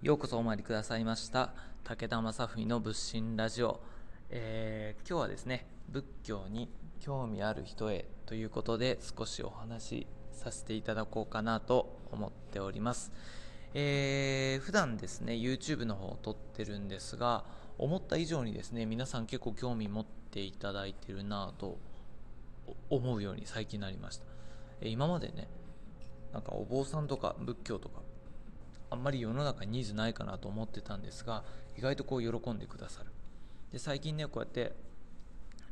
ようこそお参りくださいました武田正文の仏心ラジオ、えー、今日はですね仏教に興味ある人へということで少しお話しさせていただこうかなと思っております、えー、普段ですね YouTube の方を撮ってるんですが思った以上にですね皆さん結構興味持っていただいてるなぁと思うように最近なりました、え、今までねなんかお坊さんとか仏教とかあんまり世の中にニーズないかなと思ってたんですが意外とこう喜んでくださる。で最近ねこうやって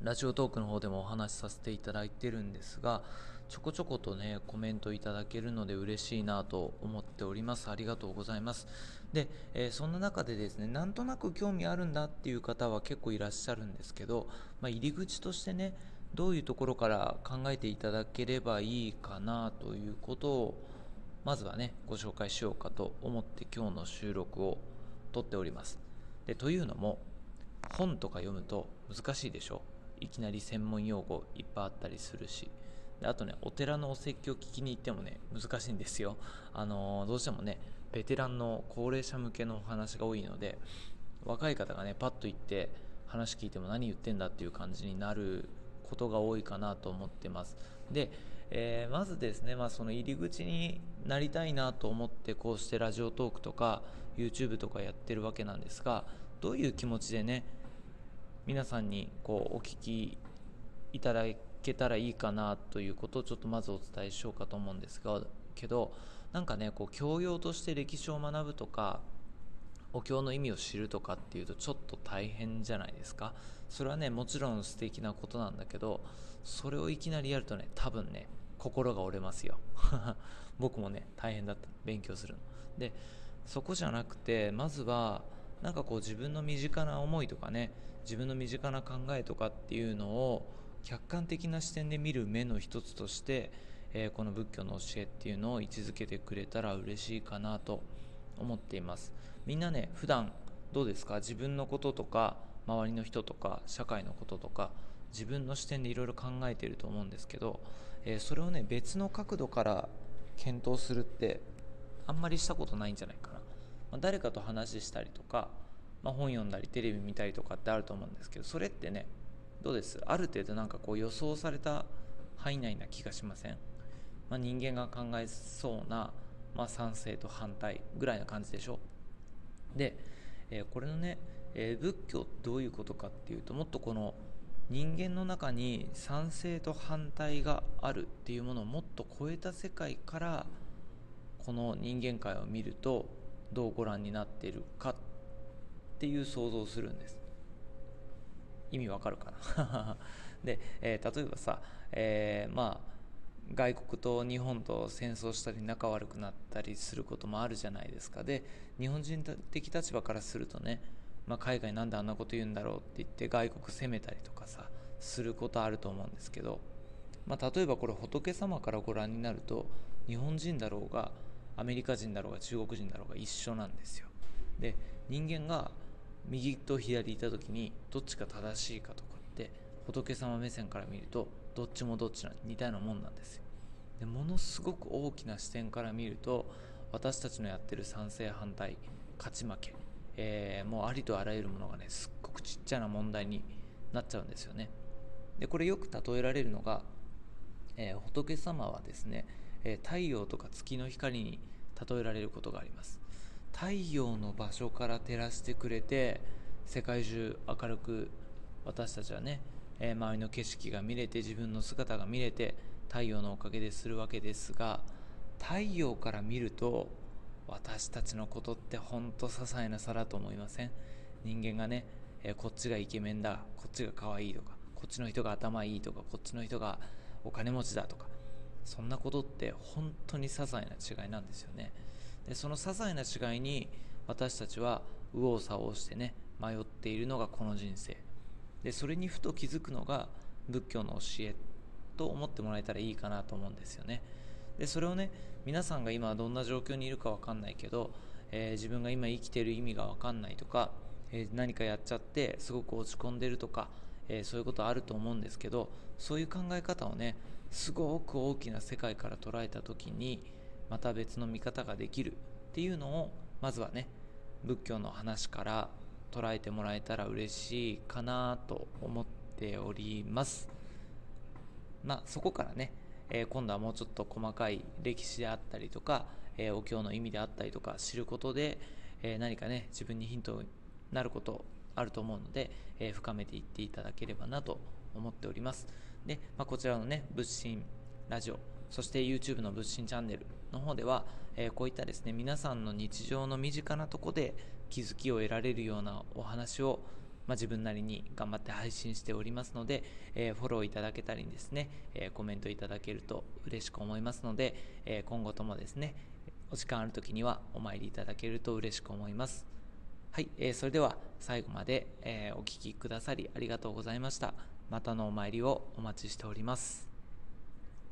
ラジオトークの方でもお話しさせていただいてるんですがちょこちょことねコメントいただけるので嬉しいなと思っております。ありがとうございます。で、えー、そんな中でですねなんとなく興味あるんだっていう方は結構いらっしゃるんですけど、まあ、入り口としてねどういうところから考えていただければいいかなということをまずはねご紹介しようかと思って今日の収録を撮っております。でというのも本とか読むと難しいでしょ？いきなり専門用語いっぱいあったりするし。であとねお寺のお説教聞きに行ってもね難しいんですよ。あのー、どうしてもねベテランの高齢者向けのお話が多いので若い方がねパッと行って話聞いても何言ってんだっていう感じになることが多いかなと思ってます。でえー、まずですね、まあ、その入り口になりたいなと思ってこうしてラジオトークとか YouTube とかやってるわけなんですがどういう気持ちでね皆さんにこうお聞きいただけたらいいかなということをちょっとまずお伝えしようかと思うんですがけどなんかねこう教養として歴史を学ぶとかお経の意味を知るとかっていうとちょっと大変じゃないですか？それはねもちろん素敵なことなんだけどそれをいきなりやるとね多分ね心が折れますよ。僕もね大変だった。勉強するの。でそこじゃなくてまずはなんかこう自分の身近な思いとかね自分の身近な考えとかっていうのを客観的な視点で見る目の一つとして、えー、この仏教の教えっていうのを位置づけてくれたら嬉しいかなと思っています。みんなね普段どうですか？自分のこととか周りの人とか社会のこととか自分の視点でいろいろ考えていると思うんですけど、えー、それをね別の角度から検討するってあんまりしたことないんじゃないかな、まあ、誰かと話したりとか、まあ、本読んだりテレビ見たりとかってあると思うんですけどそれってねどうです？ある程度なんかこう予想された範囲内な気がしません、まあ、人間が考えそうな、まあ、賛成と反対ぐらいな感じでしょ。で、えー、これのね、えー、仏教ってどういうことかっていうともっとこの人間の中に賛成と反対があるっていうものをもっと超えた世界からこの人間界を見るとどうご覧になっているかっていう想像をするんです。意味わかるかな？で、えー、例えばさ、えー、まあ外国と日本と戦争したり仲悪くなったりすることもあるじゃないですか。で日本人的立場からするとねまあ、海外なんであんなこと言うんだろうって言って外国攻めたりとかさすることあると思うんですけど、まあ、例えばこれ仏様からご覧になると日本人だろうがアメリカ人だろうが中国人だろうが一緒なんですよ。で人間が右と左いた時にどっちが正しいかとかって仏様目線から見るとどっちもどっちな似たようなもんなんですよ。でものすごく大きな視点から見ると私たちのやってる賛成反対勝ち負けえー、もうありとあらゆるものがねすっごくちっちゃな問題になっちゃうんですよね。でこれよく例えられるのが、えー、仏様はですね、えー、太陽とか月の光に例えられることがあります。太陽の場所から照らしてくれて世界中明るく私たちはね、え周りの景色が見れて自分の姿が見れて太陽のおかげでするわけですが太陽から見ると私たちのことってほんと些細な差だと思いません？人間がね、えー、こっちがイケメンだこっちが可愛いとかこっちの人が頭いいとかこっちの人がお金持ちだとかそんなことって本当に些細な違いなんですよね。でその些細な違いに私たちは右往左往してね迷っているのがこの人生。でそれにふと気づくのが仏教の教えと思ってもらえたらいいかなと思うんですよね。でそれをね皆さんが今どんな状況にいるか分かんないけど、えー、自分が今生きてる意味が分かんないとか、えー、何かやっちゃってすごく落ち込んでるとか、えー、そういうことあると思うんですけどそういう考え方をねすごく大きな世界から捉えた時にまた別の見方ができるっていうのをまずはね仏教の話から捉えてもらえたら嬉しいかなと思っております。まあそこからね、えー、今度はもうちょっと細かい歴史であったりとか、えー、お経の意味であったりとか知ることで、えー、何かね自分にヒントになることあると思うので、え深めていっていただければなと思っております。で、まあ、こちらのね仏心ラジオそして YouTube の仏心チャンネルの方では、えこういったですね皆さんの日常の身近なとこで気づきを得られるようなお話を、まあ、自分なりに頑張って配信しておりますので、えー、フォローいただけたりですね、えー、コメントいただけると嬉しく思いますので、えー、今後ともですねお時間ある時にはお参りいただけると嬉しく思います。はい、えー、それでは最後まで、えお聴きくださりありがとうございました。またのお参りをお待ちしております。